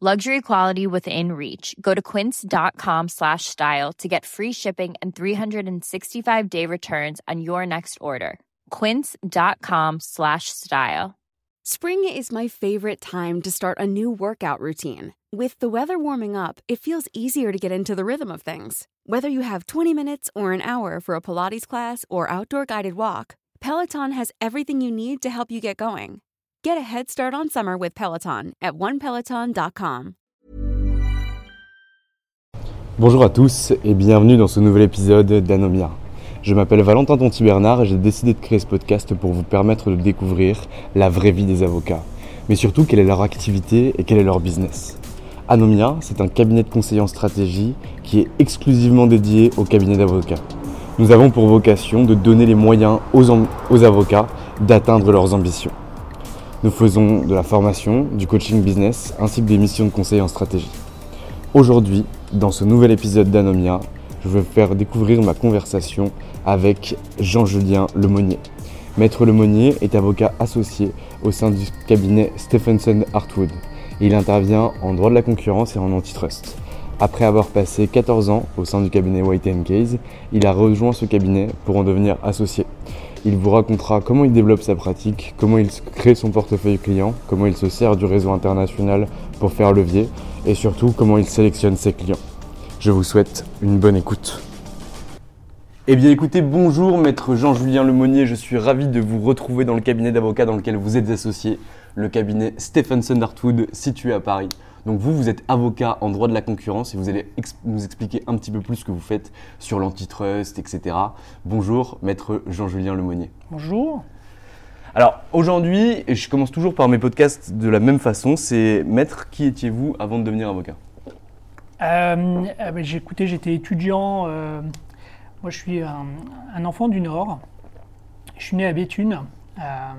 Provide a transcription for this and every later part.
Luxury quality within reach. Go to quince.com slash style to get free shipping and 365 day returns on your next order. Quince.com slash style. Spring is my favorite time to start a new workout routine. With the weather warming up, it feels easier to get into the rhythm of things. Whether you have 20 minutes or an hour for a Pilates class or outdoor guided walk, Peloton has everything you need to help you get going. Get a head start on summer with Peloton at onepeloton.com. Bonjour à tous et bienvenue dans ce nouvel épisode d'Anomia. Je m'appelle Valentin Tonti Bernard et j'ai décidé de créer ce podcast pour vous permettre de découvrir la vraie vie des avocats, mais surtout quelle est leur activité et quel est leur business. Anomia, c'est un cabinet de conseil en stratégie qui est exclusivement dédié au cabinet d'avocats. Nous avons pour vocation de donner les moyens aux, aux avocats d'atteindre leurs ambitions. Nous faisons de la formation, du coaching business ainsi que des missions de conseil en stratégie. Aujourd'hui, dans ce nouvel épisode d'Anomia, je vais faire découvrir ma conversation avec Jean-Julien Lemonnier. Maître Lemonnier est avocat associé au sein du cabinet Stephenson Hartwood. Il intervient en droit de la concurrence et en antitrust. Après avoir passé 14 ans au sein du cabinet White Case, il a rejoint ce cabinet pour en devenir associé. Il vous racontera comment il développe sa pratique, comment il crée son portefeuille client, comment il se sert du réseau international pour faire levier et surtout comment il sélectionne ses clients. Je vous souhaite une bonne écoute. Eh bien écoutez, bonjour maître Jean-Julien Lemonnier, je suis ravi de vous retrouver dans le cabinet d'avocats dans lequel vous êtes associé, le cabinet Stephenson Hartwood situé à Paris. Donc vous, vous êtes avocat en droit de la concurrence et vous allez nous expliquer un petit peu plus ce que vous faites sur l'antitrust, etc. Bonjour maître Jean-Julien Lemonnier. Bonjour. Alors aujourd'hui, je commence toujours par mes podcasts de la même façon, c'est maître, qui étiez-vous avant de devenir avocat? Euh, euh, ben, j'étais étudiant. euh, moi, je suis un, un enfant du Nord. Je suis né à Béthune, à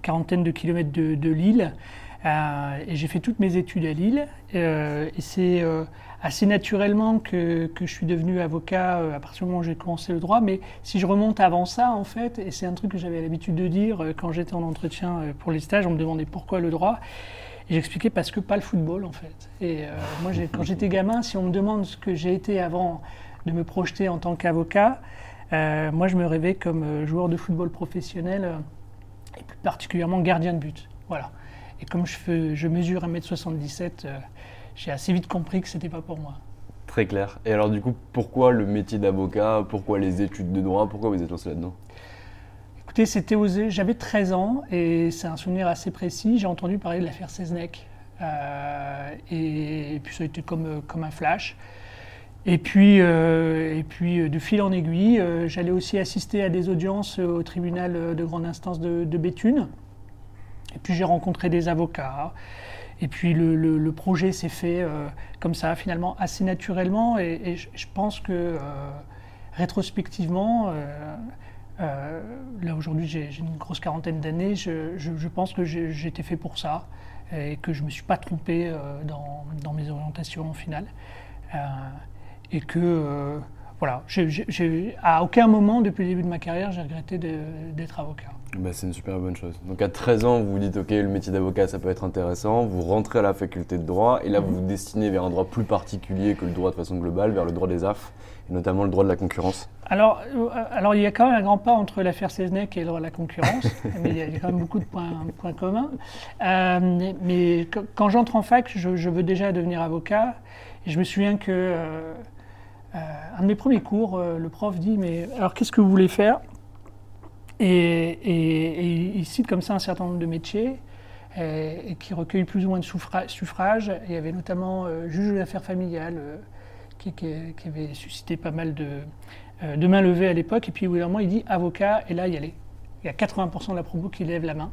quarantaine de kilomètres de, de Lille. Euh, et j'ai fait toutes mes études à Lille. Euh, et c'est euh, assez naturellement que, je suis devenu avocat à partir du moment où j'ai commencé le droit. Mais si je remonte avant ça, en fait, et c'est un truc que j'avais l'habitude de dire quand j'étais en entretien pour les stages, on me demandait pourquoi le droit. Et j'expliquais parce que pas le football en fait. Et moi, quand j'étais gamin, si on me demande ce que j'ai été avant de me projeter en tant qu'avocat, moi je me rêvais comme joueur de football professionnel et plus particulièrement gardien de but. Voilà. Et comme je, fais, je mesure 1m77, euh, j'ai assez vite compris que c'était pas pour moi. Très clair. Et alors du coup, pourquoi le métier d'avocat? Pourquoi les études de droit? Pourquoi vous êtes lancé là-dedans? Écoutez, c'était osé. J'avais 13 ans et c'est un souvenir assez précis. J'ai entendu parler de l'affaire Seznec. Euh, et, et puis ça a été comme, euh, comme un flash. Et puis, euh, et puis de fil en aiguille, euh, j'allais aussi assister à des audiences au tribunal de grande instance de, de Béthune. Et puis j'ai rencontré des avocats. Et puis le, projet s'est fait euh, comme ça, finalement, assez naturellement. Et, je, pense que euh, rétrospectivement, euh, là aujourd'hui j'ai une grosse quarantaine d'années, je, pense que été fait pour ça et que je ne me suis pas trompé dans, mes orientations finales. Euh, et que, voilà, à aucun moment depuis le début de ma carrière, j'ai regretté d'être avocat. Bah, c'est une super bonne chose. Donc à 13 ans, vous vous dites, ok, le métier d'avocat, ça peut être intéressant. Vous rentrez à la faculté de droit et là, vous vous destinez vers un droit plus particulier que le droit de façon globale, vers le droit des AF, et notamment le droit de la concurrence. Alors, euh, alors, il y a quand même un grand pas entre l'affaire Seznec et le droit de la concurrence, mais il y, a, quand même beaucoup de points, points communs. Euh, mais- mais qu- quand j'entre en fac, je, je veux déjà devenir avocat. Et je me souviens que euh, un de mes premiers cours, le prof dit Mais alors, qu'est-ce que vous voulez faire? Et, il cite comme ça un certain nombre de métiers et, qui recueillent plus ou moins de suffrages. il y avait notamment juge d'affaires familiales qui, avait suscité pas mal de, mains levées à l'époque. Et puis, au bout d'un moment, il dit avocat, et là, il y allait. Il y a 80% de la promo qui lève la main.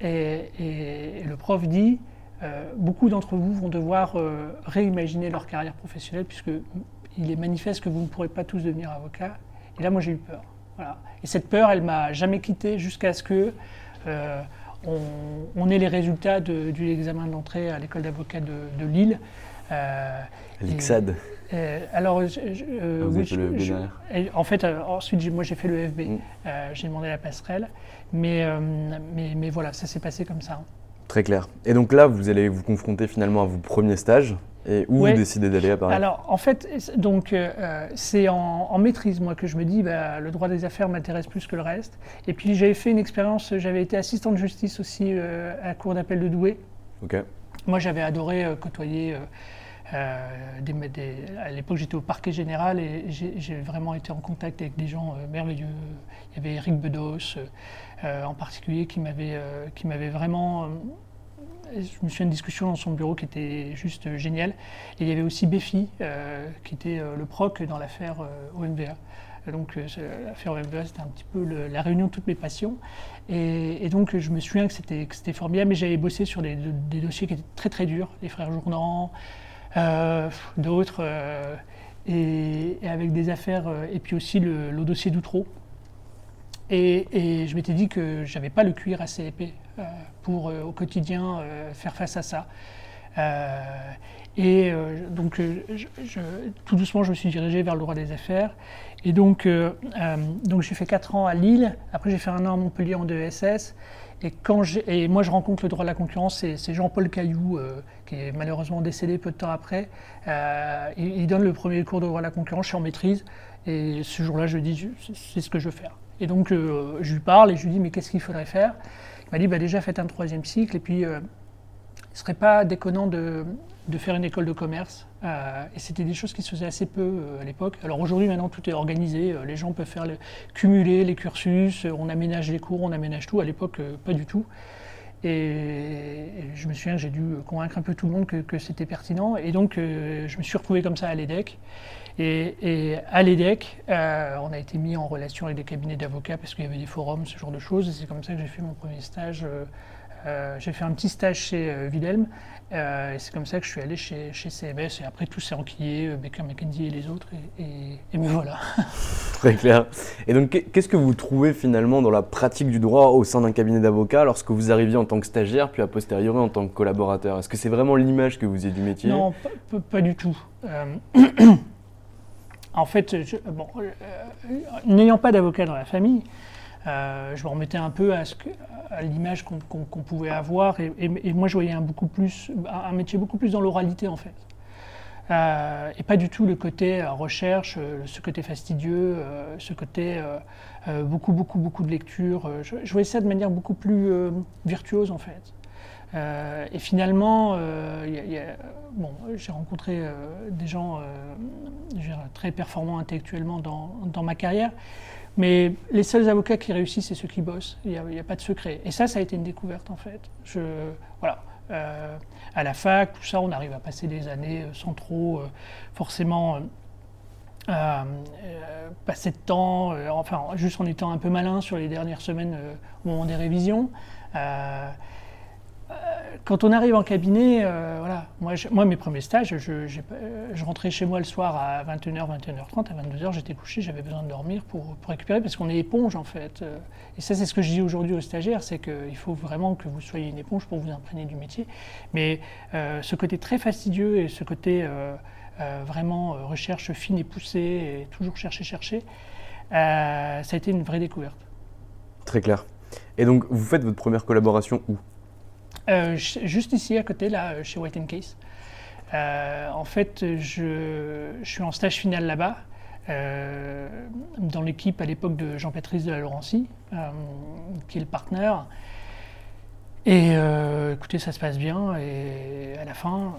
Et, le prof dit euh, beaucoup d'entre vous vont devoir euh, réimaginer leur carrière professionnelle, puisqu'il est manifeste que vous ne pourrez pas tous devenir avocat. Et là, moi, j'ai eu peur. Voilà. Et cette peur, elle m'a jamais quitté jusqu'à ce que euh, on, ait les résultats de, de l'examen d'entrée à l'école d'avocat de, de, Lille. L'IXAD. alors, en fait, ensuite, moi, j'ai fait le FB. Mm. j'ai demandé la passerelle. Mais, euh, mais, mais, voilà, ça s'est passé comme ça. Très clair. Et donc là, vous allez vous confronter finalement à vos premiers stages. Et où vous décidez d'aller à Paris Alors, en fait, donc euh, c'est en, maîtrise, moi, que je me dis, bah, le droit des affaires m'intéresse plus que le reste. Et puis, j'avais fait une expérience, j'avais été assistant de justice aussi euh, à la Cour d'appel de Douai. Ok. Moi, j'avais adoré côtoyer euh, à l'époque, j'étais au parquet général et j'ai vraiment été en contact avec des gens euh, merveilleux. Il y avait Eric Bedos, euh, en particulier, qui m'avait vraiment je me souviens d'une discussion dans son bureau qui était juste géniale. Et il y avait aussi Béfi, qui était le proc dans l'affaire OMVA. Donc l'affaire OMVA, c'était un petit peu la réunion de toutes mes passions. Et, donc je me souviens que c'était formidable, mais j'avais bossé sur des, dossiers qui étaient très très durs, les frères Journant, euh, d'autres, euh, et, avec des affaires, euh, et puis aussi le, dossier d'Outreau. Et, je m'étais dit que j'avais pas le cuir assez épais pour au quotidien faire face à ça. et donc, tout doucement, je me suis dirigé vers le droit des affaires. Et donc, donc j'ai fait 4 ans à Lille. Après, j'ai fait un an à Montpellier en 2SS. Et, quand et moi, je rencontre le droit de la concurrence, c'est Jean-Paul Caillou, euh, qui est malheureusement décédé peu de temps après. Euh, il, donne le premier cours de droit de la concurrence, je suis en maîtrise. Et ce jour-là, je dis, c'est ce que je veux faire. Et donc, euh, je lui parle et je lui dis, mais qu'est-ce qu'il faudrait faire? M'a dit, bah, déjà, faites un troisième cycle. Et puis, il ne serait pas déconnant de, de faire une école de commerce. Euh, et c'était des choses qui se faisaient assez peu euh, à l'époque. Alors aujourd'hui, maintenant, tout est organisé. Euh, les gens peuvent faire le, cumuler les cursus, on aménage les cours, on aménage tout. À l'époque, pas du tout. Et, je me souviens que j'ai dû convaincre un peu tout le monde que, c'était pertinent. Et donc, je me suis retrouvé comme ça à l'EDEC. Et, et, à l'EDEC, on a été mis en relation avec des cabinets d'avocats parce qu'il y avait des forums, ce genre de choses. Et c'est comme ça que j'ai fait mon premier stage. j'ai fait un petit stage chez Wilhelm euh, et c'est comme ça que je suis allé chez, chez CMS et après tout s'est enquillé, euh, Baker McKenzie et les autres et, et, me voilà. Très clair. Et donc qu'est-ce que vous trouvez finalement dans la pratique du droit au sein d'un cabinet d'avocats lorsque vous arriviez en tant que stagiaire puis a posteriori en tant que collaborateur? Est-ce que c'est vraiment l'image que vous avez du métier? Non, pas, du tout. Euh, en fait, bon, n'ayant pas d'avocat dans la famille, euh, je me remettais un peu à, l'image qu'on pouvait avoir et, moi je voyais un, beaucoup plus, un métier beaucoup plus dans l'oralité en fait. Euh, et pas du tout le côté euh, recherche, ce côté fastidieux, ce côté beaucoup, beaucoup, beaucoup de lecture. Je, voyais ça de manière beaucoup plus virtuose en fait. Et finalement, bon, j'ai rencontré des gens très performants intellectuellement dans, ma carrière. Mais les seuls avocats qui réussissent, c'est ceux qui bossent. Il n'y a, pas de secret. Et ça, ça a été une découverte, en fait. Voilà. Euh, à la fac, tout ça, on arrive à passer des années euh, sans trop euh, forcément passer de temps, enfin, juste en étant un peu malin sur les dernières semaines au moment des révisions quand on arrive en cabinet, euh, voilà, moi, mes premiers stages, je, je, rentrais chez moi le soir à 21h, 21h30, à 22h, j'étais couché, j'avais besoin de dormir pour, récupérer, parce qu'on est éponge en fait. Euh, et ça, c'est ce que je dis aujourd'hui aux stagiaires, c'est qu'il faut vraiment que vous soyez une éponge pour vous imprégner du métier. Mais euh, ce côté très fastidieux et ce côté vraiment recherche fine et poussée, toujours chercher, chercher, ça a été une vraie découverte. Très clair. Et donc, vous faites votre première collaboration où? Euh, juste ici à côté, là, chez White Case. Euh, en fait, je, suis en stage final là-bas, euh, dans l'équipe à l'époque de Jean-Patrice de la Laurencie, qui est le partenaire. Et écoutez, ça se passe bien. Et à la fin,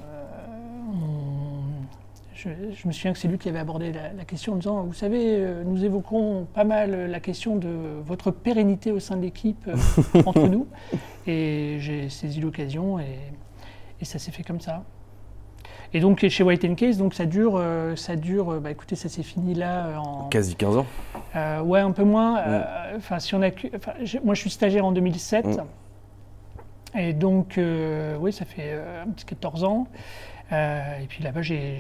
je, me souviens que c'est lui qui avait abordé la, question en disant, vous savez, nous évoquons pas mal la question de votre pérennité au sein de l'équipe entre nous. Et j'ai saisi l'occasion et, et ça s'est fait comme ça. Et donc chez White Case, donc ça dure, euh, ça dure. Bah écoutez, ça s'est fini là euh, en quasi 15 ans. Euh, ouais, un peu moins. Enfin, si on a, moi je suis stagiaire en 2007. Mm. Et donc, oui, ça fait un petit 14 ans. Et puis là-bas, j'ai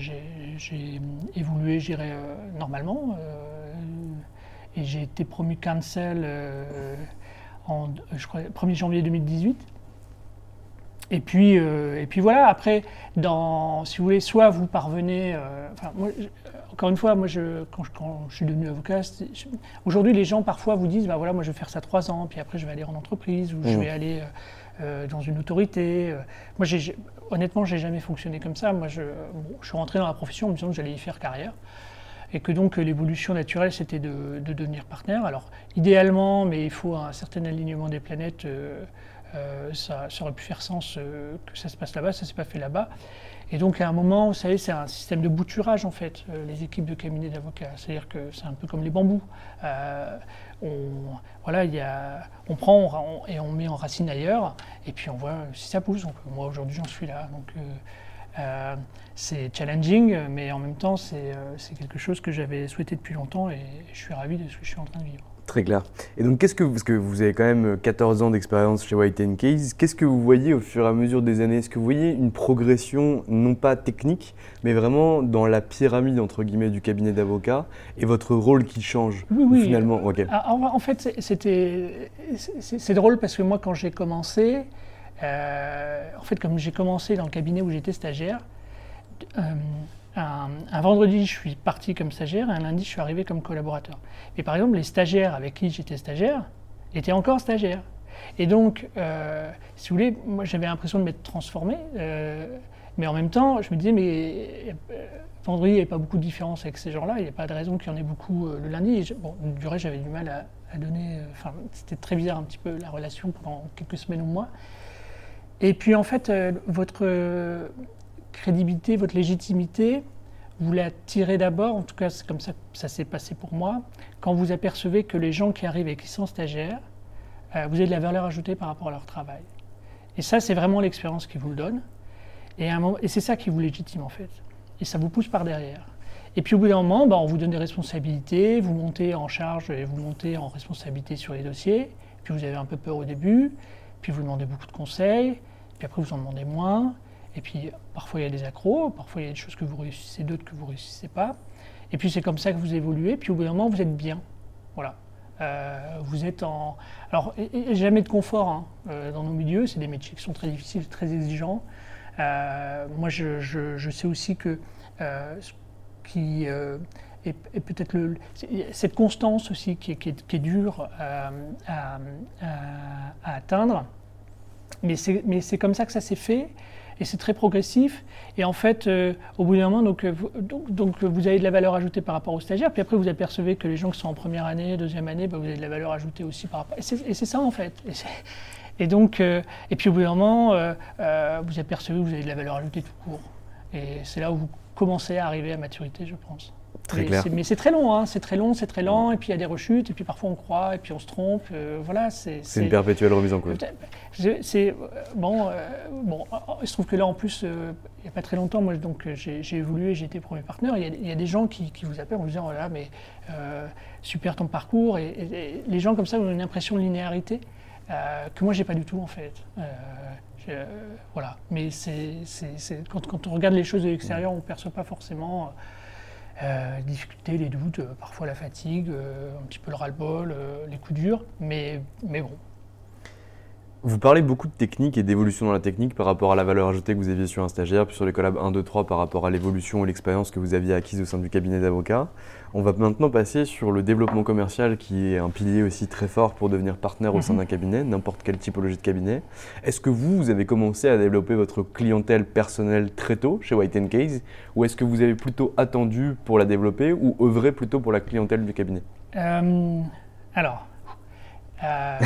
évolué, je dirais, normalement. et j'ai été promu cancel en, je crois, 1er janvier 2018. Et puis, euh, et puis voilà, après, dans, si vous voulez, soit vous parvenez. Euh, encore une fois, moi, je, quand, je, suis devenu avocat, aujourd'hui, les gens parfois vous disent bah voilà, moi, je vais faire ça trois ans, puis après, je vais aller en entreprise ou je mmh. vais aller euh, dans une autorité. Moi, j'ai, honnêtement, j'ai jamais fonctionné comme ça. Moi, je, suis rentré dans la profession en me disant que j'allais y faire carrière. Et que donc l'évolution naturelle, c'était de, de, devenir partenaire. Alors, idéalement, mais il faut un certain alignement des planètes. Euh, ça, aurait pu faire sens euh, que ça se passe là-bas, ça s'est pas fait là-bas. Et donc à un moment, vous savez, c'est un système de bouturage en fait, euh, les équipes de cabinet d'avocats. C'est-à-dire que c'est un peu comme les bambous. on, voilà, y a, on prend et on met en racine ailleurs, et puis on voit si ça pousse. Donc, moi aujourd'hui j'en suis là. Donc c'est challenging, mais en même temps c'est quelque chose que j'avais souhaité depuis longtemps et je suis ravi de ce que je suis en train de vivre. Très clair. Et donc, qu'est-ce que, parce que vous avez quand même 14 ans d'expérience chez White Case, qu'est-ce que vous voyez au fur et à mesure des années? Est-ce que vous voyez une progression, non pas technique, mais vraiment dans la pyramide, entre guillemets, du cabinet d'avocats et votre rôle qui change oui, oui. finalement? Ah, En fait, c'était, c'est drôle parce que moi, quand j'ai commencé, euh, en fait, comme j'ai commencé dans le cabinet où j'étais stagiaire, euh, un, vendredi, je suis parti comme stagiaire et un lundi, je suis arrivé comme collaborateur. Mais par exemple, les stagiaires avec qui j'étais stagiaire étaient encore stagiaires. Et donc, euh, si vous voulez, moi j'avais l'impression de m'être transformé, euh, mais en même temps, je me disais, mais euh, vendredi, il n'y avait pas beaucoup de différence avec ces gens-là, il n'y a pas de raison qu'il y en ait beaucoup le lundi. bon, du reste, j'avais du mal à, à donner. Enfin, c'était très bizarre un petit peu la relation pendant quelques semaines ou mois. Et puis en fait, votre crédibilité, votre légitimité, vous la tirez d'abord, en tout cas c'est comme ça que ça s'est passé pour moi, quand vous apercevez que les gens qui arrivent et qui sont stagiaires, euh, vous avez de la valeur ajoutée par rapport à leur travail. Et ça, c'est vraiment l'expérience qui vous le donne. Et, c'est ça qui vous légitime en fait. Et ça vous pousse par derrière. Et puis au bout d'un moment, bah, on vous donne des responsabilités, vous montez en charge et vous montez en responsabilité sur les dossiers. Puis vous avez un peu peur au début, puis vous demandez beaucoup de conseils, puis après vous en demandez moins. Et puis parfois il y a des accros, parfois il y a des choses que vous réussissez, d'autres que vous ne réussissez pas. Et puis c'est comme ça que vous évoluez, puis au bout d'un moment vous êtes bien. Voilà. Euh, vous êtes en. Alors, jamais de confort hein, euh, dans nos milieux, c'est des métiers qui sont très difficiles, très exigeants. Euh, moi, je, je, sais aussi que ce qui est, peut-être cette constance aussi qui est, qui est, dure à, à, à atteindre. Mais c'est comme ça que ça s'est fait et c'est très progressif. Et en fait, euh, au bout d'un moment, donc, euh, donc, vous avez de la valeur ajoutée par rapport aux stagiaires, puis après vous apercevez que les gens qui sont en première année, deuxième année, bah, vous avez de la valeur ajoutée aussi par rapport. Et c'est ça en fait. Et, donc, euh, et puis au bout d'un moment, vous apercevez que vous avez de la valeur ajoutée tout court. Et c'est là où vous commencez à arriver à maturité, je pense. Très clair. Mais c'est très long, hein, c'est très long, c'est très lent, et puis il y a des rechutes, et puis parfois on croit, et puis on se trompe. Euh, voilà, c'est. une perpétuelle remise en cause. C'est euh, bon, euh, bon. Il se trouve que là en plus, il n'y a pas très longtemps, moi donc j'ai évolué, j'ai été premier partenaire. Il y, a des gens qui, vous appellent en vous disant voilà, mais super ton parcours, et, les gens comme ça ont une impression de linéarité que moi j'ai pas du tout en fait. voilà, mais c'est quand, quand, on regarde les choses de l'extérieur, on ne perçoit pas forcément euh, les difficultés, les doutes, euh, parfois la fatigue, euh, un petit peu le ras-le-bol, les coups durs, mais, mais bon. Vous parlez beaucoup de technique et d'évolution dans la technique par rapport à la valeur ajoutée que vous aviez sur un stagiaire, puis sur les collabs 1, 2, 3 par rapport à l'évolution et l'expérience que vous aviez acquise au sein du cabinet d'avocats. On va maintenant passer sur le développement commercial qui est un pilier aussi très fort pour devenir partenaire au sein mhm. d'un cabinet, n'importe quelle typologie de cabinet. Est-ce que vous, vous avez commencé à développer votre clientèle personnelle très tôt chez White Case ou est-ce que vous avez plutôt attendu pour la développer ou œuvré plutôt pour la clientèle du cabinet? Euh, Alors, euh,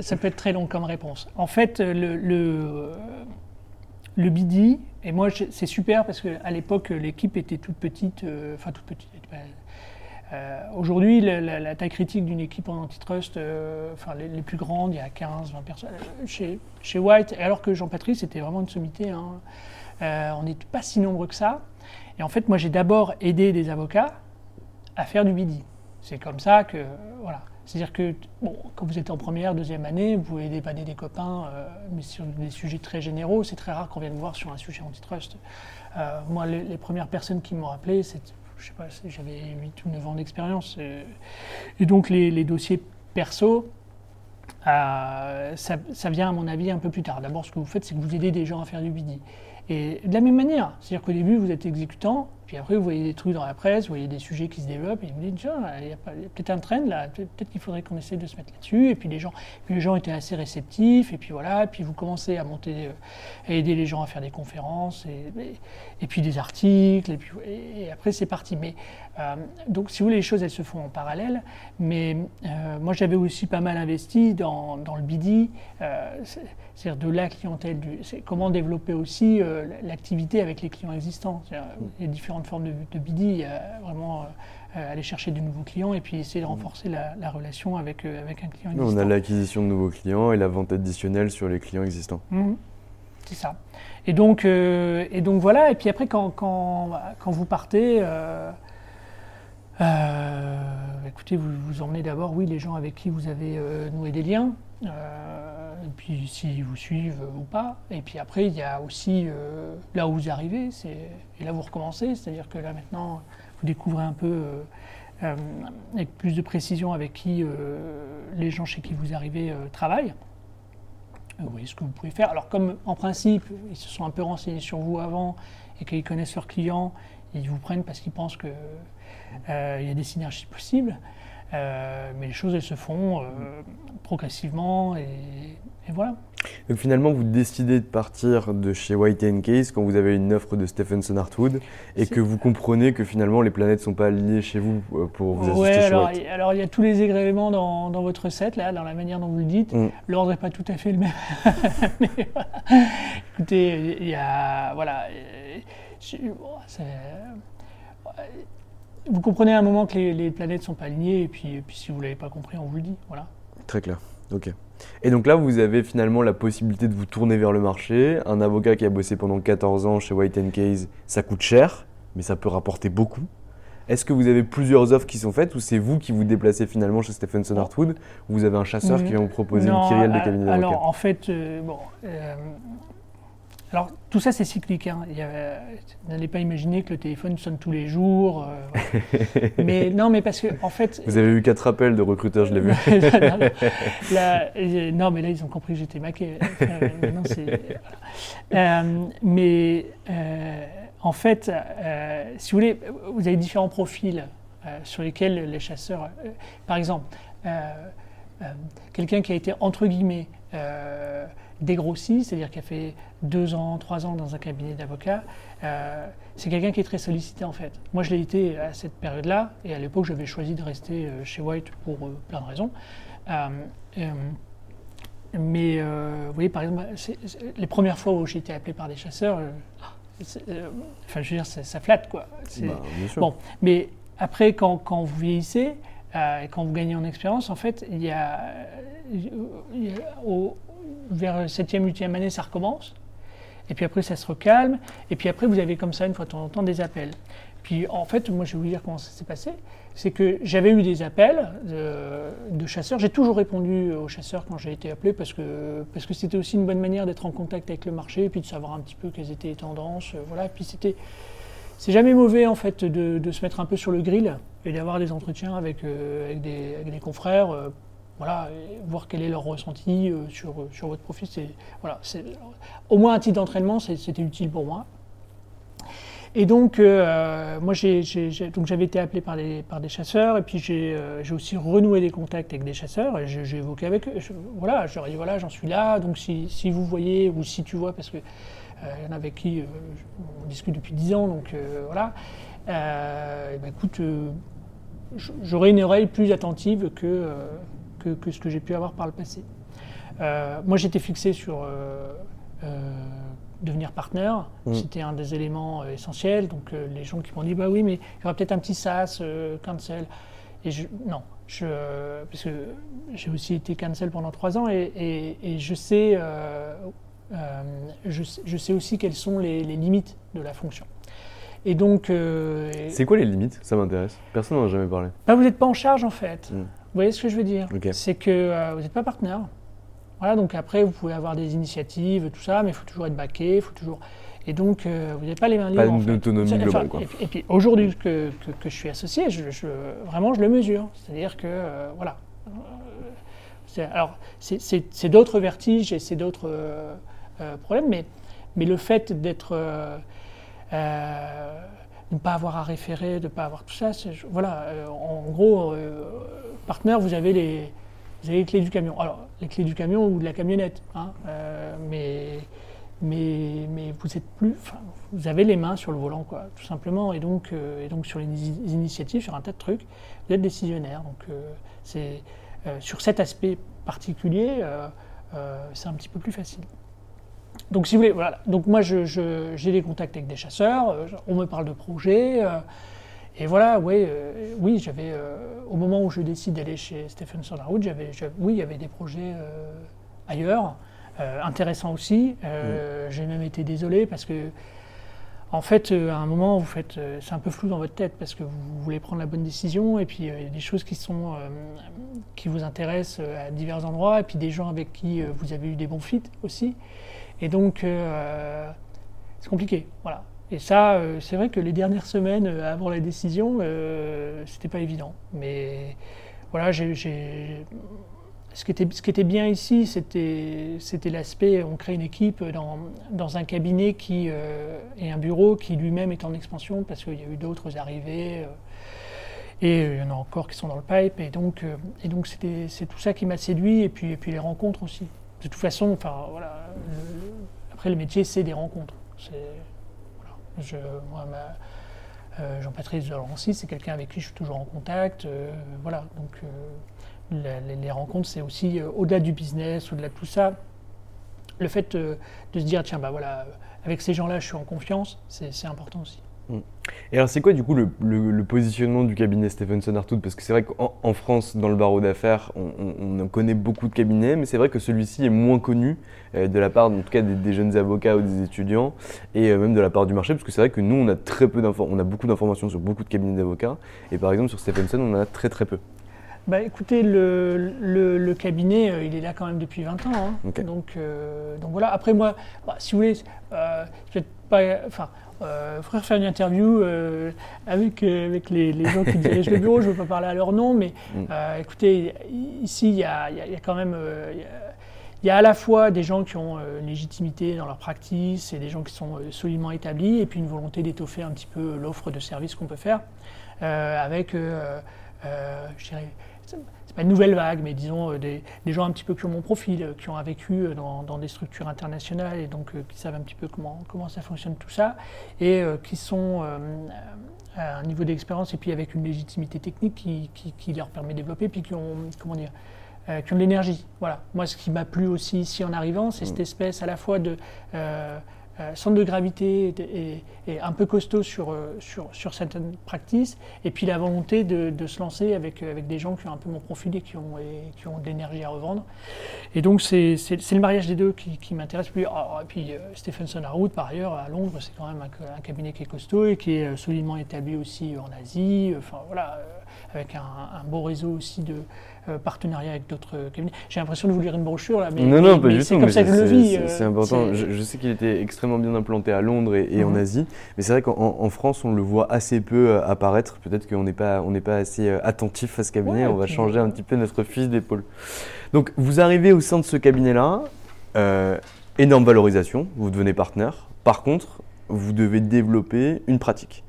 ça, peut être très long comme réponse. En fait, le, le BD, et moi c'est super parce qu'à l'époque l'équipe était toute petite, enfin toute petite. Aujourd'hui, la, taille critique d'une équipe en antitrust, enfin les, plus grandes, il y a 15, 20 personnes. Chez, White, alors que Jean-Patrice c'était vraiment une sommité, hein, on n'était pas si nombreux que ça. Et en fait, moi j'ai d'abord aidé des avocats à faire du BD. C'est comme ça que, voilà. C'est-à-dire que bon, quand vous êtes en première, deuxième année, vous pouvez dépanner des copains, euh, mais sur des sujets très généraux, c'est très rare qu'on vienne voir sur un sujet antitrust. Euh, moi, les, premières personnes qui m'ont rappelé, c'est, je sais pas, j'avais 8 ou 9 ans d'expérience. Et, donc les, dossiers perso, euh, ça, ça, vient à mon avis un peu plus tard. D'abord, ce que vous faites, c'est que vous aidez des gens à faire du BD. Et de la même manière, c'est-à-dire qu'au début, vous êtes exécutant, puis après, vous voyez des trucs dans la presse, vous voyez des sujets qui se développent, et vous dites, il y a, peut-être un trend là, peut-être qu'il faudrait qu'on essaie de se mettre là-dessus. Et puis les gens, puis les gens étaient assez réceptifs, et puis voilà, et puis vous commencez à monter, euh, à aider les gens à faire des conférences, puis des articles, et puis et, après c'est parti. Mais euh, donc, si vous voulez, les choses elles se font en parallèle. Mais euh, moi, j'avais aussi pas mal investi dans, dans le BD, c'est-à-dire de la clientèle, du, comment développer aussi l'activité avec les clients existants. Y a différentes formes de, de BD, vraiment euh, aller chercher de nouveaux clients et puis essayer de renforcer la, relation avec, euh, avec un client existant. On a l'acquisition de nouveaux clients et la vente additionnelle sur les clients existants. Mhm. C'est ça. Et donc, euh, et donc voilà, et puis après quand, quand, quand vous partez, écoutez, vous vous emmenez d'abord, oui, les gens avec qui vous avez noué des liens, et puis s'ils vous suivent ou pas. Et puis après, il y a aussi là où vous arrivez, et là vous recommencez, c'est-à-dire que là maintenant, vous découvrez un peu euh, euh, avec plus de précision avec qui euh, les gens chez qui vous arrivez travaillent. Vous voyez ce que vous pouvez faire. Alors comme en principe, ils se sont un peu renseignés sur vous avant et qu'ils connaissent leurs clients, ils vous prennent parce qu'ils pensent qu'il y a des synergies possibles. Mais les choses, elles se font progressivement et, et, voilà. Donc finalement, vous décidez de partir de chez White Case quand vous avez une offre de Stephenson Hartwood et que vous comprenez que finalement les planètes ne sont pas alignées chez vous euh, pour vous assister chez alors, White. alors il y a tous les agréments dans, dans, votre recette, là, dans la manière dont vous le dites. Mm. L'ordre n'est pas tout à fait le même. Mais Écoutez, il y a. Voilà. Vous comprenez à un moment que les, planètes ne sont pas alignées et puis, et puis si vous ne l'avez pas compris, on vous le dit. Voilà. Très clair. Ok. Et donc là, vous avez finalement la possibilité de vous tourner vers le marché. Un avocat qui a bossé pendant 14 ans chez White Case, ça coûte cher, mais ça peut rapporter beaucoup. Est-ce que vous avez plusieurs offres qui sont faites ou c'est vous qui vous déplacez finalement chez Stephenson Hartwood? Ou vous avez un chasseur qui vient vous proposer une kyrielle de cabinet d'avocat Alors en fait, euh, bon, euh, alors, tout ça, c'est cyclique. Hein. N'allez pas imaginer que le téléphone sonne tous les jours. Euh, mais non, mais parce que, en fait. Vous avez eu quatre appels de recruteurs, je l'ai vu. non, mais là, ils ont compris que j'étais maqué. Euh, mais euh, en fait, si vous voulez, vous avez différents profils sur lesquels les chasseurs. par exemple, quelqu'un qui a été, entre guillemets, dégrossi, c'est-à-dire qui a fait deux ans, trois ans dans un cabinet d'avocat, euh, c'est quelqu'un qui est très sollicité en fait. Moi je l'ai été à cette période-là, et à l'époque j'avais choisi de rester euh, chez White pour euh, plein de raisons. mais vous voyez, par exemple, les premières fois où j'ai été appelé par des chasseurs, enfin je veux dire, ça, flatte quoi. Bah, bon, mais après quand, quand vous vieillissez, et quand vous gagnez en expérience, en fait, il y a, il y a au, vers 7e, 8e année, ça recommence. Et puis après, ça se recalme. Et puis après, vous avez comme ça, une fois de temps en temps, des appels. Puis en fait, moi, je vais vous dire comment ça s'est passé. C'est que j'avais eu des appels de, chasseurs. J'ai toujours répondu aux chasseurs quand j'ai été appelé parce que parce que c'était aussi une bonne manière d'être en contact avec le marché et puis de savoir un petit peu quelles étaient les tendances. Euh, voilà. Puis c'était c'est jamais mauvais en fait de, se mettre un peu sur le grill et d'avoir des entretiens avec, euh, avec, des, confrères euh, voilà, voir quel est leur ressenti euh, sur, euh, sur votre profil. C'est, voilà, au moins un titre d'entraînement, c'était utile pour moi. Et donc, euh, moi, j'ai, j'avais été appelé par des, par des chasseurs, et puis j'ai, aussi renoué des contacts avec des chasseurs, et j'ai, évoqué avec eux. voilà, je leur ai dit, voilà, j'en suis là, donc si, si, vous voyez, ou si tu vois, parce qu'il y en a avec qui on discute depuis 10 ans, donc voilà, ben, écoute, j'aurais une oreille plus attentive que que, ce que j'ai pu avoir par le passé. Euh, moi, j'étais fixé sur euh, euh, devenir partenaire. Mm. C'était un des éléments essentiels. Donc les gens qui m'ont dit, bah oui, mais il y aura peut-être un petit SaaS, cancel. Et je, non, je, parce que j'ai aussi été cancel pendant trois ans et, et- et je, sais, je, sais- je sais aussi quelles sont les, les limites de la fonction. Et donc, C'est quoi les limites? Ça m'intéresse. Personne n'en a jamais parlé. bah, vous n'êtes pas en charge en fait. Mm. Vous voyez ce que je veux dire. C'est que euh, vous n'êtes pas partenaire. Voilà, donc après vous pouvez avoir des initiatives, tout ça, mais il faut toujours être baqué, il faut toujours. Et donc euh, vous n'avez pas les mains libres. Pas en fait. d'autonomie C'est- globale, quoi. Et, puis- aujourd'hui que, que- que je suis associé, je, je- vraiment je le mesure. C'est-à-dire que euh, voilà. Alors c'est- d'autres vertiges et c'est d'autres euh, problèmes, mais, mais le fait d'être de ne pas avoir à référer, de ne pas avoir tout ça, voilà, en gros, partenaire, vous avez, les, clés du camion. Alors, les clés du camion ou de la camionnette, hein, euh, mais, vous êtes plus, vous avez les mains sur le volant, tout simplement, et donc, euh, sur les ini- initiatives, sur un tas de trucs, vous êtes décisionnaire. Donc, euh, sur cet aspect particulier, c'est un petit peu plus facile. Donc, si vous voulez, voilà. Donc, moi, je- je- j'ai des contacts avec des chasseurs, on me parle de projets. Et voilà, ouais, euh, oui, j'avais, euh, au moment où je décide d'aller chez Stephen Soderwood, j'avais, oui, il y avait des projets euh, ailleurs, intéressants aussi. J'ai même été désolé parce que, en fait, à un moment, vous faites, c'est un peu flou dans votre tête parce que vous, voulez prendre la bonne décision et puis il y a des choses qui sont, qui vous intéressent à divers endroits et puis des gens avec qui vous avez eu des bons fits aussi. Et donc, c'est compliqué, voilà. Et ça, euh, c'est vrai que les dernières semaines euh, avant la décision, euh, c'était pas évident. Mais voilà, ce, qui était, ce qui était bien ici, c'était, l'aspect, on crée une équipe dans, dans un cabinet qui, et un bureau qui lui-même est en expansion parce qu'il y a eu d'autres arrivées. et il y en a encore qui sont dans le pipe. Et donc, et donc c'est tout ça qui m'a séduit. Et puis, et puis les rencontres aussi. De toute façon, enfin, voilà, après le métier, c'est des rencontres. Je, moi, euh, Jean-Patrice c'est quelqu'un avec qui je suis toujours en contact. euh, voilà, donc euh, les, rencontres, c'est aussi euh, au-delà du business, au-delà de tout ça. Le fait de se dire, tiens, bah voilà, avec ces gens-là, je suis en confiance, c'est important aussi. Et alors, c'est quoi du coup le, le- le positionnement du cabinet Stephenson Artout Parce que c'est vrai qu'en en France, dans le barreau d'affaires, on, on- on connaît beaucoup de cabinets, mais c'est vrai que celui-ci est moins connu euh, de la part, en tout cas, des, des jeunes avocats ou des étudiants, et euh, même de la part du marché, parce que c'est vrai que nous, on a très peu d'infos, on a beaucoup d'informations sur beaucoup de cabinets d'avocats, et par exemple sur Stephenson, on en a très très peu. Bah écoutez, le, le- le cabinet, euh, il est là quand même depuis 20 ans. hein. Donc, euh, donc voilà, après moi, bah, si vous voulez, euh, je vais pas, enfin, euh, faudrait faire une interview euh, avec, euh, avec les, les gens qui dirigent le bureau, je ne veux pas parler à leur nom, mais Mm. euh, écoutez, ici, il y y a- il y a quand même... il y a- à la fois des gens qui ont une légitimité dans leur practice et des gens qui sont solidement établis, et puis une volonté d'étoffer un petit peu l'offre de services qu'on peut faire, avec, je dirais, pas une nouvelle vague, mais disons euh, des, des gens un petit peu qui ont mon profil, euh, qui ont vécu euh, dans, dans des structures internationales et donc qui savent un petit peu comment, comment ça fonctionne tout ça, et qui sont à un niveau d'expérience et puis avec une légitimité technique qui, qui- qui leur permet de développer, puis qui ont, comment dire, euh, qui ont de l'énergie. Voilà. Moi, ce qui m'a plu aussi ici en arrivant, c'est cette espèce à la fois de euh, euh, centre de gravité et, un peu costaud sur, euh, sur, sur certaines practices, et puis la volonté de, se lancer avec, euh, avec des gens qui ont un peu mon profil et qui ont, et qui ont de l'énergie à revendre. Et donc, c'est le mariage des deux qui, qui m'intéresse. Puis, oh, et puis Stephenson Harwood, par ailleurs, à Londres, c'est quand même un, cabinet qui est costaud et qui est solidement établi aussi en Asie. Enfin, voilà, avec un beau réseau aussi de euh, partenariats avec d'autres cabinets. J'ai l'impression de vous lire une brochure là, mais, non, non, mais- pas mais du c'est tout, comme mais ça que je le vis. c'est- euh, important. Je, je sais qu'il était extrêmement bien implanté à Londres et, et en Mhm. Asie, mais c'est vrai qu'en en France, on le voit assez peu euh, apparaître. Peut-être qu'on n'est pas, on n'est pas assez attentif à ce cabinet. Ouais, on va puis- changer un petit peu notre fusil d'épaule. Donc, vous arrivez au sein de ce cabinet-là, euh, énorme valorisation, vous devenez partenaire. Par contre, vous devez développer une pratique.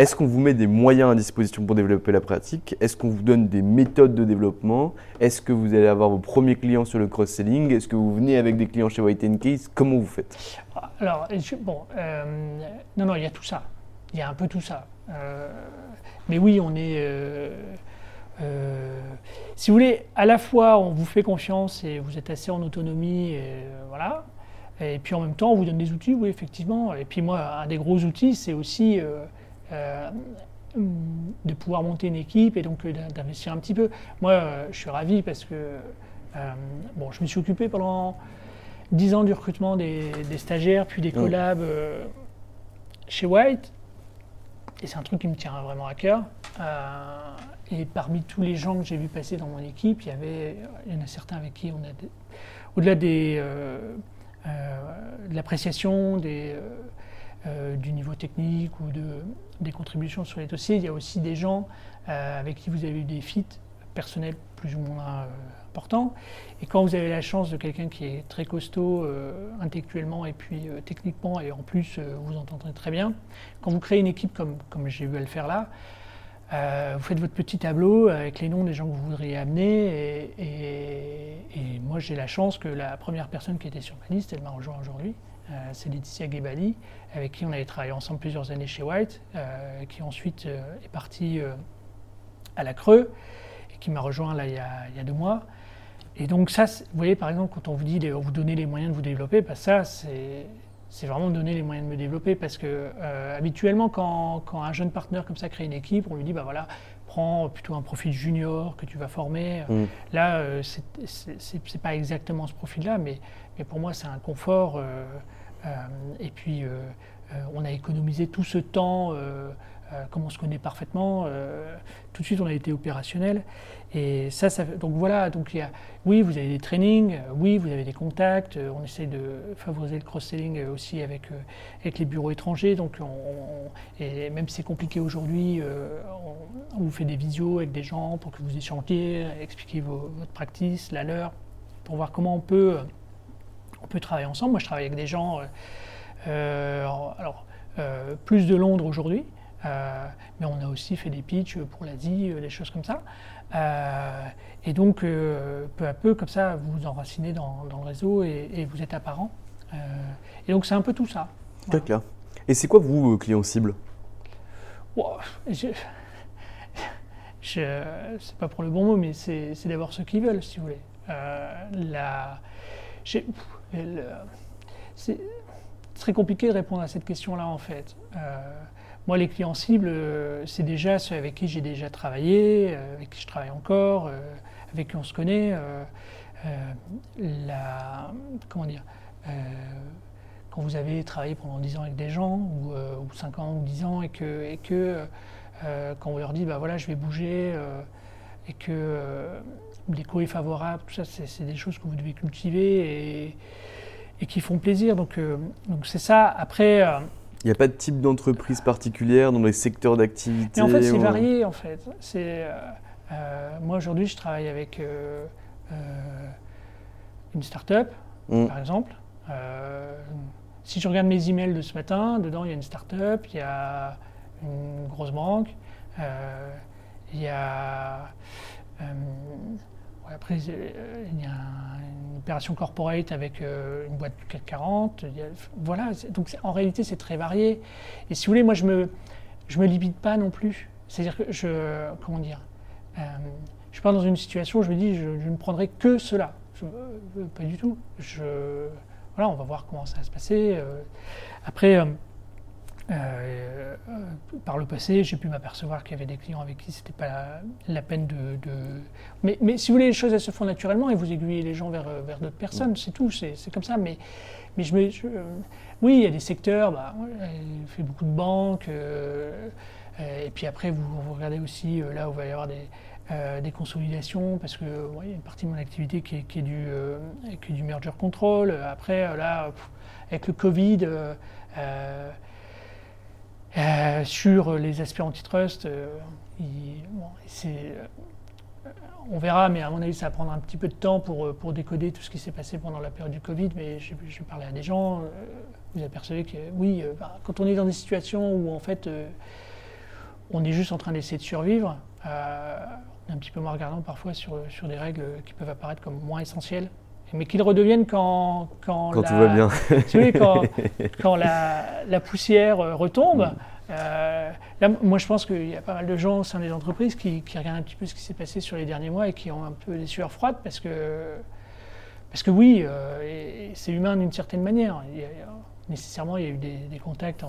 Est-ce qu'on vous met des moyens à disposition pour développer la pratique? Est-ce qu'on vous donne des méthodes de développement? Est-ce que vous allez avoir vos premiers clients sur le cross-selling? Est-ce que vous venez avec des clients chez White Case Comment vous faites? Alors, bon, euh, non, non, il y a tout ça. Il y a un peu tout ça. Euh, mais oui, on est. euh, si vous voulez, à la fois, on vous fait confiance et vous êtes assez en autonomie, et, voilà. Et puis en même temps, on vous donne des outils, oui, effectivement. Et puis moi, un des gros outils, c'est aussi de pouvoir monter une équipe et donc d'investir un petit peu. Moi, je suis ravi parce que bon, je me suis occupé pendant 10 ans du recrutement des, stagiaires, puis des collabs chez White. Et c'est un truc qui me tient vraiment à cœur. Et parmi tous les gens que j'ai vu passer dans mon équipe, il y, avait, il y en a certains avec qui on a, au-delà des, euh, euh, de l'appréciation des, euh, du niveau technique ou de, des contributions sur les dossiers, il y a aussi des gens avec qui vous avez eu des fits personnels plus ou moins importants. Et quand vous avez la chance de quelqu'un qui est très costaud intellectuellement et puis techniquement, et en plus vous entendrez très bien, quand vous créez une équipe comme, comme j'ai eu à le faire là, euh, vous faites votre petit tableau avec les noms des gens que vous voudriez amener. Et, moi, j'ai la chance que la première personne qui était sur ma liste, elle m'a rejoint aujourd'hui. Euh, c'est Laetitia Gebali, avec qui on avait travaillé ensemble plusieurs années chez White, euh, qui ensuite est partie à la Creux et qui m'a rejoint là il y, a, deux mois. Et donc ça, vous voyez par exemple, quand on vous dit de vous donner les moyens de vous développer, bah, ça c'est c'est vraiment donner les moyens de me développer parce que euh, habituellement, quand, un jeune partenaire comme ça crée une équipe, on lui dit bah voilà, prends plutôt un profil junior que tu vas former. Mm. Là, euh, ce c'est pas exactement ce profil-là, mais, mais pour moi, c'est un confort. Euh, et puis, on a économisé tout ce temps euh, comme on se connaît parfaitement, euh, tout de suite on a été opérationnel. Et ça, ça donc voilà, donc il y a, oui, vous avez des trainings, euh, oui, vous avez des contacts, on essaie de favoriser le cross-selling aussi avec, avec les bureaux étrangers. Donc et même si c'est compliqué aujourd'hui, on, vous fait des visios avec des gens pour que vous échangiez, expliquez votre practice, la leur, pour voir comment on peut, on peut travailler ensemble. Moi, je travaille avec des gens, alors, plus de Londres aujourd'hui. Euh, mais on a aussi fait des pitchs pour l'Asie, euh, des choses comme ça. Euh, et donc, peu à peu, comme ça, vous vous enracinez dans, le réseau et, vous êtes apparent. et donc, c'est un peu tout ça. Clair. Et c'est quoi, vous, clients cibles je, je c'est pas pour le bon mot, mais c'est d'avoir ce qu'ils veulent, si vous voulez. la, c'est très compliqué de répondre à cette question-là, en fait. Moi, les clients cibles, euh, c'est déjà ceux avec qui j'ai déjà travaillé, euh, avec qui je travaille encore, euh, avec qui on se connaît. comment dire quand vous avez travaillé pendant 10 ans avec des gens, ou, 5 ans ou 10 ans, et que, et que quand on leur dit, bah voilà, je vais bouger, et que l'écho est favorable, tout ça, c'est des choses que vous devez cultiver et, et qui font plaisir. Donc, donc c'est ça. Après, il n'y a pas de type d'entreprise particulière dans les secteurs d'activité En fait, c'est varié. En fait. C'est, euh, euh, moi, aujourd'hui, je travaille avec euh, une start-up, mm. par exemple. si je regarde mes emails de ce matin, dedans, il y a une start-up, il y a une grosse banque, il y a après, euh, il y a une opération corporate avec euh, une boîte du CAC 40. voilà, donc en réalité, c'est très varié. Et si vous voulez, moi, je me, je me limite pas non plus. C'est-à-dire que je, comment dire, euh, je suis pas dans une situation où je me dis, je, ne prendrai que cela. pas du tout. Je, voilà, on va voir comment ça va se passer. après, euh, par le passé, j'ai pu m'apercevoir qu'il y avait des clients avec qui c'était pas la, peine de. Mais, si vous voulez, les choses elles se font naturellement et vous aiguillez les gens vers, vers d'autres personnes, c'est tout, c'est comme ça. Mais, mais je, me, oui, il y a des secteurs, bah, il fait beaucoup de banques, euh, euh, et puis après vous, regardez aussi là où il va y avoir des, des consolidations, parce que il y a une partie de mon activité qui est, du, qui est du merger control. Après, là, avec le Covid, euh, sur les aspects antitrust, euh, euh, on verra, mais à mon avis, ça va prendre un petit peu de temps pour, décoder tout ce qui s'est passé pendant la période du Covid. Mais je, je parlais à des gens, vous apercevez que oui, bah, quand on est dans des situations où en fait on est juste en train d'essayer de survivre, on est un petit peu moins regardant parfois sur des règles qui peuvent apparaître comme moins essentielles mais qu'ils redeviennent quand, quand, quand tout va bien. quand, quand la, la, poussière retombe. Euh, là, moi, je pense qu'il y a pas mal de gens au sein des entreprises qui, qui, regardent un petit peu ce qui s'est passé sur les derniers mois et qui ont un peu des sueurs froides parce que, parce que oui, c'est humain d'une certaine manière. nécessairement, il y a eu des, contacts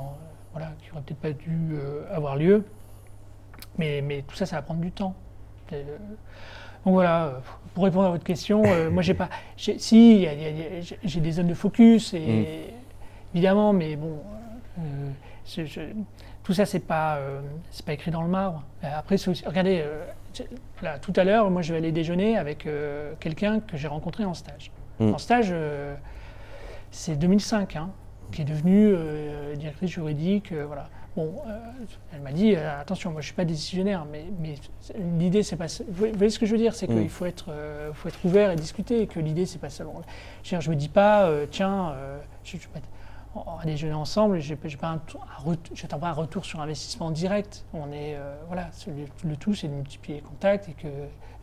voilà, qui n'auraient peut-être pas dû avoir lieu. Mais, mais, tout ça, ça va prendre du temps. Donc voilà, pour répondre à votre question, moi j'ai pas. Si, j'ai des zones de focus, et, mm. évidemment, mais bon, tout ça, c'est pas, euh, c'est pas écrit dans le marbre. Euh, après, regardez, euh, là, tout à l'heure, moi, je vais aller déjeuner avec quelqu'un que j'ai rencontré en stage. Hmm. En stage, c'est 2005, hein, qui est devenu directrice juridique, voilà. Bon, elle m'a dit attention, moi je suis pas décisionnaire, mais, mais l'idée c'est pas. Vous voyez ce que je veux dire, c'est qu'il hmm. faut être, faut être ouvert et discuter, et que l'idée c'est pas seulement. Je ne me dis pas tiens, je, je, on va déjeuner ensemble je n'attends pas un retour sur investissement direct. On est, euh, voilà, le, tout, c'est de multiplier les contacts et que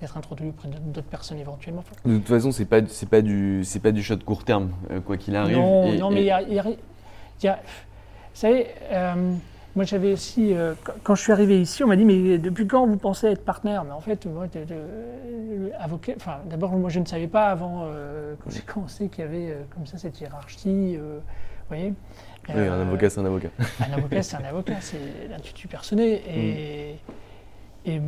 d'être introduit auprès d'autres personnes éventuellement. De toute façon, c'est pas, c'est pas du, c'est pas du shot court terme, euh, quoi qu'il arrive. Non, non, mais il y a, y a, vous savez, euh, moi j'avais aussi, quand je suis arrivé ici, on m'a dit, mais depuis quand vous pensez être partenaire? Mais en fait, moi, avocat, enfin, d'abord, moi je ne savais pas avant, quand j'ai commencé, qu'il y avait comme ça cette hiérarchie voyez oui, un euh, avocat, c'est un avocat. Un avocat, c'est un avocat, c'est l'intuitu personnel. Et, mm. et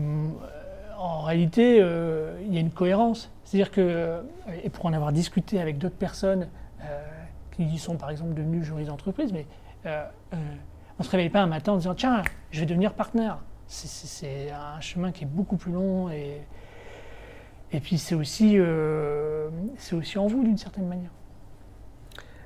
en réalité, euh, il y a une cohérence. C'est-à-dire que, et pour en avoir discuté avec d'autres personnes euh, qui sont par exemple devenues juristes d'entreprise, mais on ne se réveille pas un matin en disant tiens, je vais devenir partenaire. C'est un chemin qui est beaucoup plus long et, et puis c'est aussi, c'est aussi en vous d'une certaine manière.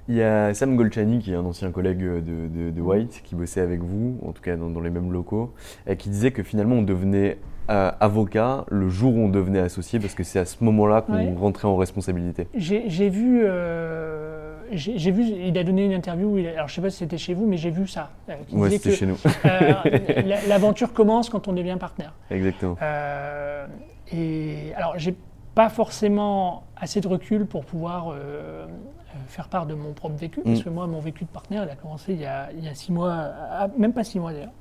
Il y a Sam Golchani, qui est un ancien collègue de, de, White, qui bossait avec vous, en tout cas dans, les mêmes locaux, et qui disait que finalement on devenait euh, avocat le jour où on devenait associé, parce que c'est à ce moment-là qu'on rentrait en responsabilité. J'ai vu, euh, j'ai vu, il a donné une interview, alors je sais pas si c'était chez vous, mais j'ai vu ça. Euh, oui, c'était chez nous. L'aventure commence quand on devient partenaire. Exactement. et alors j'ai pas forcément assez de recul pour pouvoir euh, faire part de mon propre vécu, parce mm. que moi, mon vécu de partenaire, il a commencé il y a, il y a six mois, même pas six mois d'ailleurs.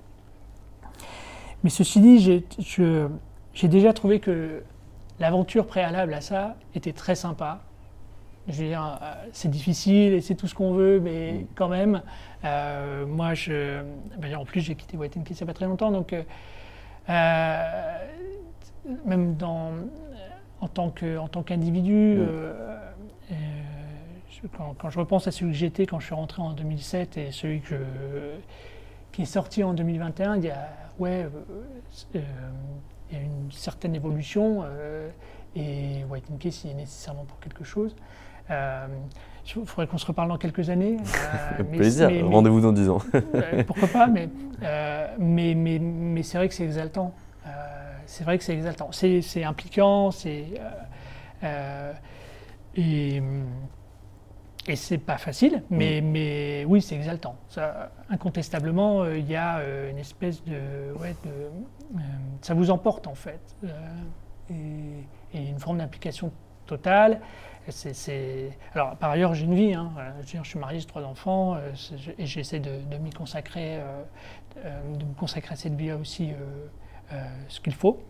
Mais ceci dit, j'ai déjà trouvé que l'aventure préalable à ça était très sympa. Je veux dire, euh, c'est difficile et c'est tout ce qu'on veut, mais mm. quand même, euh, moi, je, ben, en plus, j'ai quitté White Kiss il n'y a pas très longtemps, donc même dans, en tant qu'individu, mm quand, je repense à celui que j'étais quand je suis rentré en 2007 et celui que qui est sorti en 2021, il y a, ouais, euh, euh, il y a une certaine évolution euh, et White Case, il est nécessairement pour quelque chose. Il faudrait qu'on se reparle dans quelques années. plaisir, rendez-vous dans 10 ans. pourquoi pas, mais, mais, mais, mais c'est vrai que c'est exaltant. c'est vrai que c'est exaltant. C'est impliquant, c'est. et. Et c'est pas facile, mais, mm. mais oui, c'est exaltant. Ça, incontestablement, euh, il y a euh, une espèce de. Ouais, de euh, ça vous emporte, en fait. Et, et, une forme d'implication totale. C'est, Alors, par ailleurs, j'ai une vie. Hein, je, suis marié, j'ai trois enfants, et j'essaie de, m'y consacrer, de me consacrer à cette vie aussi ce qu'il faut.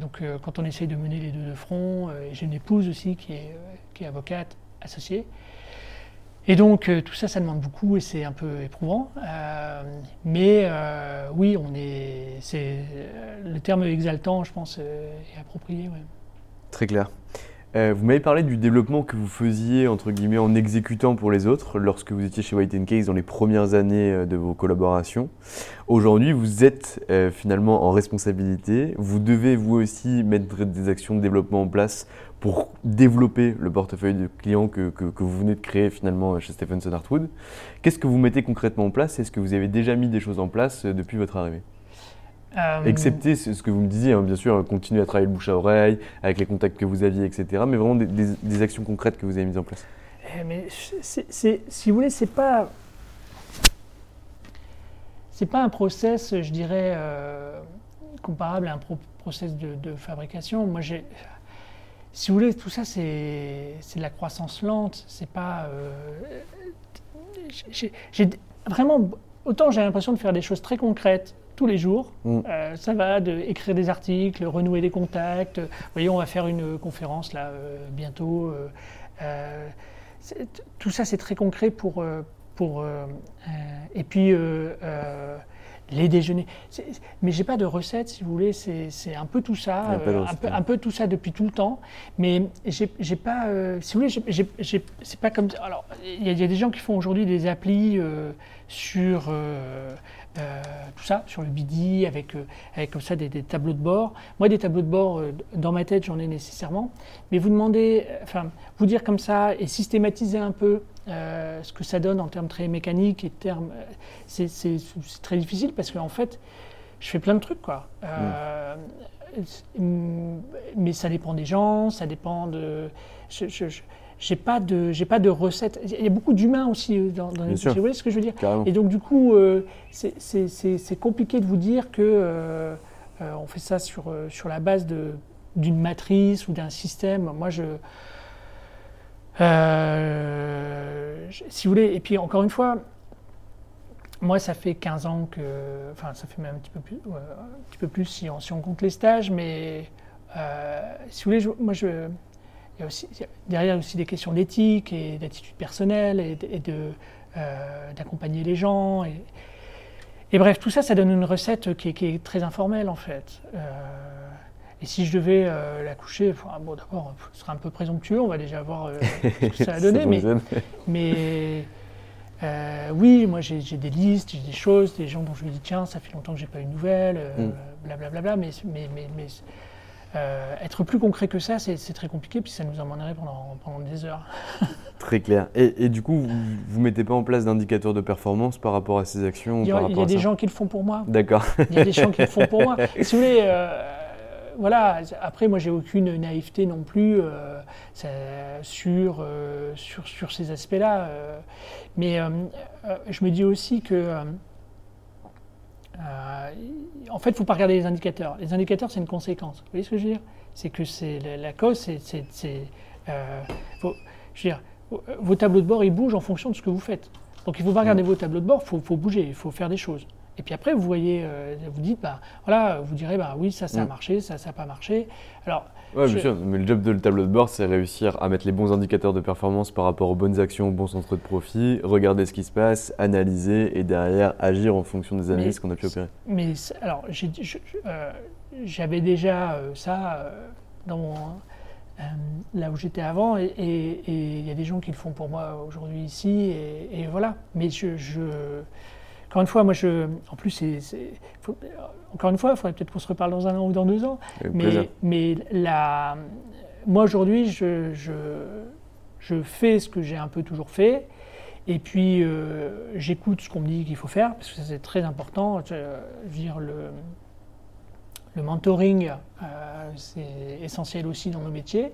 donc, quand on essaye de mener les deux de front, j'ai une épouse aussi qui est, avocate associée. Et donc euh, tout ça, ça demande beaucoup et c'est un peu éprouvant. Euh, mais euh, oui, on est, le terme exaltant, je pense, est approprié. Très clair. Vous m'avez parlé du développement que vous faisiez entre guillemets en exécutant pour les autres lorsque vous étiez chez White Case dans les premières années de vos collaborations. Aujourd'hui, vous êtes finalement en responsabilité. Vous devez vous aussi mettre des actions de développement en place pour développer le portefeuille de clients que, que, vous venez de créer finalement chez Stephenson Hartwood. Qu'est-ce que vous mettez concrètement en place? Est-ce que vous avez déjà mis des choses en place euh, depuis votre arrivée? Euh... Excepté ce que vous me disiez, hein, bien sûr, continuer à travailler le bouche à oreille, avec les contacts que vous aviez, etc. Mais vraiment des, des, actions concrètes que vous avez mises en place. Eh, mais si vous voulez, c'est pas c'est pas un process, je dirais, euh, comparable à un process de, de fabrication. Moi, j'ai si vous voulez, tout ça, c'est de la croissance lente. C'est pas. Euh, j'ai vraiment. Autant j'ai l'impression de faire des choses très concrètes tous les jours. Mm. Euh, ça va de écrire des articles, renouer des contacts. Vous voyez, on va faire une conférence là euh, bientôt euh, tout ça, c'est très concret pour. pour et puis, les déjeuners. Mais j'ai pas de recette, si vous voulez. C'est un peu tout ça, un, peu, ouais. un peu tout ça depuis tout le temps. Mais j'ai pas. si vous voulez, c'est pas comme. Alors, il y, y a des gens qui font aujourd'hui des applis sur. Euh, tout ça, sur le BD, avec, euh, avec comme ça des, des tableaux de bord. Moi, des tableaux de bord, euh, dans ma tête, j'en ai nécessairement. Mais vous demandez, euh, enfin, vous dire comme ça et systématiser un peu ce que ça donne en termes très mécaniques et termes, c'est très difficile parce qu'en fait, je fais plein de trucs, quoi. Euh, mm, Mais ça dépend des gens, ça dépend de. Je, je- je- j'ai pas de, j'ai pas de recette. Il y a beaucoup d'humains aussi euh, dans, dans les. Vous voyez ce que je veux dire? Carrément. et donc, du coup, euh, c'est- compliqué de vous dire que euh, euh, on fait ça sur, sur la base de- d'une matrice ou d'un système. Moi, je. si vous voulez, et puis encore une fois, moi, ça fait 15 ans que. Enfin, ça fait même un petit peu plus, un petit peu plus si, on, si on compte les stages, mais si vous voulez, je- moi, je. Il y a aussi, a derrière aussi des questions d'éthique et d'attitude personnelle et, de- et de, euh, d'accompagner les gens. Et, et bref, tout ça, ça donne une recette qui est, qui est très informelle en fait. Euh, et si je devais euh, la coucher, enfin, bon, d'abord, ce serait un peu présomptueux, on va déjà voir euh, ce que ça va donner, mais, oui, moi j'ai j'ai des listes, j'ai des choses, des gens dont je me dis tiens, ça fait longtemps que j'ai pas eu de nouvelles, Mm. blablabla, mais, mais, mais, mais, euh, être plus concret que ça, c'est très compliqué, puis ça nous emmènerait pendant, pendant des heures. Très clair. Et, et du coup, vous, vous mettez pas en place d'indicateurs de performance par rapport à ces actions Il y a, il y rapport a à des ça gens qui le font pour moi. D'accord. Il y a des gens qui le font pour moi. Si vous voulez, euh, voilà. Après, moi, j'ai aucune naïveté non plus euh, ça- sur, sur, sur ces aspects-là. mais je me dis aussi que. Euh, en fait, il ne faut pas regarder les indicateurs. Les indicateurs, c'est une conséquence. Vous voyez ce que je veux dire? C'est que c'est la, la cause, c'est. euh, je veux dire, vos- tableaux de bord, ils bougent en fonction de ce que vous faites. Donc il ne faut pas regarder vos tableaux de bord, il faut, faut bouger, il faut faire des choses. Et puis après, vous voyez, euh, vous dites, bah, voilà, vous direz, bah, oui, ça, ça a marché, ça, ça n'a pas marché. Alors, Ouais, Je- bien sûr. Mais le job de le tableau de bord, c'est réussir à mettre les bons indicateurs de performance par rapport aux bonnes actions, aux bons centres de profit, regarder ce qui se passe, analyser et derrière agir en fonction des analyses qu'on a pu opérer. Mais alors, euh, j'avais déjà euh, ça euh, dans mon, là où j'étais avant, et il y a des gens qui le font pour moi aujourd'hui ici, et, et voilà. Mais je, je- encore une fois, moi, je, en plus, c'est, c'est- faut- encore une fois, il faudrait peut-être qu'on se reparle dans un an ou dans deux ans. Mais, mais la, moi aujourd'hui, je, je, je fais ce que j'ai un peu toujours fait. Et puis, euh, j'écoute ce qu'on me dit qu'il faut faire, parce que ça, c'est très important. Je, je veux dire, le, le mentoring, euh, c'est essentiel aussi dans nos métiers.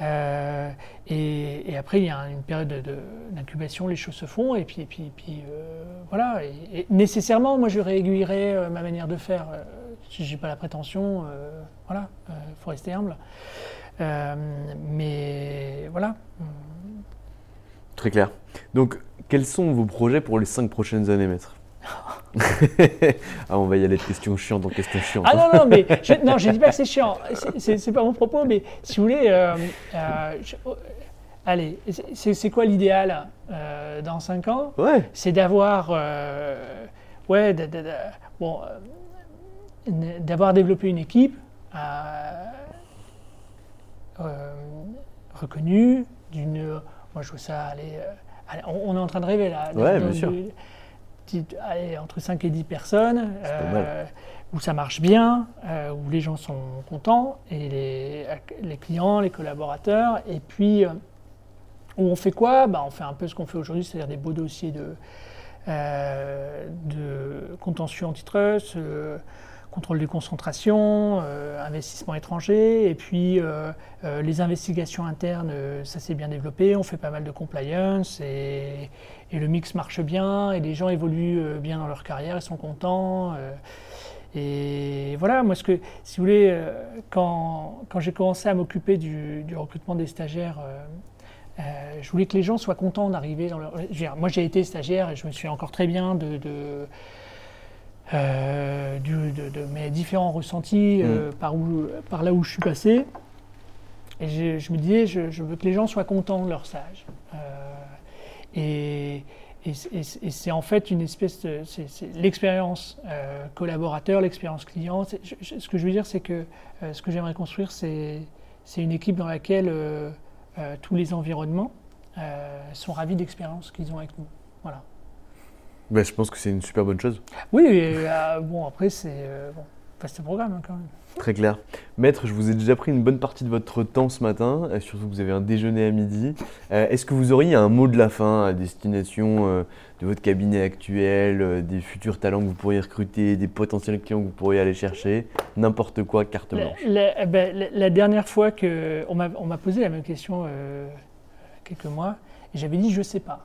Euh, et, après, il y a une période de- de- d'incubation, les choses se font, et puis, et puis, euh, voilà. Et, nécessairement, moi, je réaiguillerai euh, ma manière de faire. Si j'ai pas la prétention, voilà, il faut rester humble. Mais voilà. Très clair. Donc, quels sont vos projets pour les cinq prochaines années, maître? Ah, on va y aller de questions chiantes en questions chiantes. Ah non, non, mais je, non, je dis pas que c'est chiant. C'est- pas mon propos, mais si vous voulez, euh, euh, je- oh, allez, c'est quoi l'idéal euh, dans 5 ans? Ouais, C'est d'avoir, ouais, bon, d'avoir développé une équipe reconnue, d'une, moi je veux ça, allez, on, on est en train de rêver là. Ouais, bien sûr. Petite- allez, entre 5 et 10 personnes, euh, où ça marche bien, euh, où les gens sont contents, et les, les clients, les collaborateurs, et puis euh, où on fait quoi? Bah, On fait un peu ce qu'on fait aujourd'hui, c'est-à-dire des beaux dossiers de, de contentieux antitrust, contrôle des concentrations, euh, investissement étranger, et puis euh, euh, les investigations internes, ça s'est bien développé, on fait pas mal de compliance, et, le mix marche bien, et les gens évoluent bien dans leur carrière, ils sont contents. et voilà, moi, ce que, si vous voulez, quand, quand j'ai commencé à m'occuper du, recrutement des stagiaires, je voulais que les gens soient contents d'arriver dans leur. moi, j'ai été stagiaire et je me suis encore très bien de, euh, du- de- de mes différents ressentis euh, par, où, par là où je suis passé. Et je, je me disais, je, je veux que les gens soient contents de leur stage. Euh, et, et, c'est en fait une espèce de. C'est l'expérience euh, collaborateur, l'expérience client. C'est- je- je- ce que je veux dire, c'est que euh, ce que j'aimerais construire, c'est c'est une équipe dans laquelle euh, tous les environnements sont ravis d'expériences qu'ils ont avec nous. Voilà. Bah, je pense que c'est une super bonne chose. Oui, et, euh, bon, après, c'est. euh, bon, vaste programme hein, quand même. Très clair. Maître, je vous ai déjà pris une bonne partie de votre temps ce matin, euh, surtout que vous avez un déjeuner à midi. Euh, Est-ce que vous auriez un mot de la fin à destination euh, de votre cabinet actuel, euh, des futurs talents que vous pourriez recruter, des potentiels clients que vous pourriez aller chercher N'importe quoi, carte La, blanche. la- eh ben, la- la dernière fois que on m'a posé la même question quelques mois, j'avais dit je sais pas.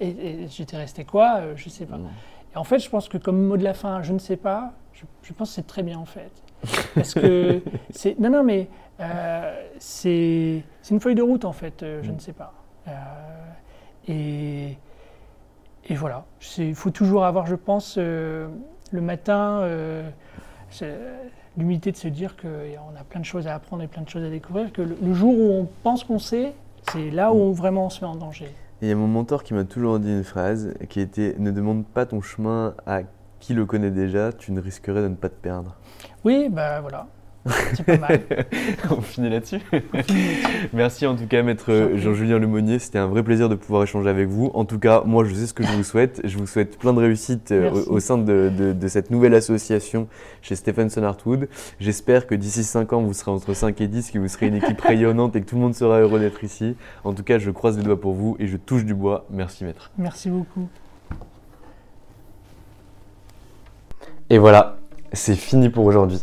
Et, et j'étais resté quoi Euh, Je sais pas. Mm. Et en fait, je pense que comme mot de la fin, je ne sais pas. Je, je pense que c'est très bien en fait, parce que c'est non non mais euh, c'est une feuille de route en fait. euh, je Mm. ne sais pas. Euh, et et voilà. Il faut toujours avoir, je pense, le matin. l'humilité de se dire qu'on a plein de choses à apprendre et plein de choses à découvrir, que le, le jour où on pense qu'on sait, c'est là où vraiment on se met en danger. Et Il y a mon mentor qui m'a toujours dit une phrase qui était Ne demande pas ton chemin à qui le connaît déjà, tu ne risquerais de ne pas te perdre. Oui, bah voilà, c'est pas mal. On finit là-dessus. Merci en tout cas, maître. Jean-Julien Lemonnier. C'était un vrai plaisir de pouvoir échanger avec vous. En tout cas, moi, je sais ce que je vous souhaite. Je vous souhaite plein de réussite euh, au, au sein de, de- de cette nouvelle association chez Stephenson Hartwood. J'espère que d'ici 5 ans, vous serez entre 5 et 10, que vous serez une équipe rayonnante et que tout le monde sera heureux d'être ici. En tout cas, je croise les doigts pour vous et je touche du bois. Merci, maître. Merci beaucoup. Et voilà, c'est fini pour aujourd'hui.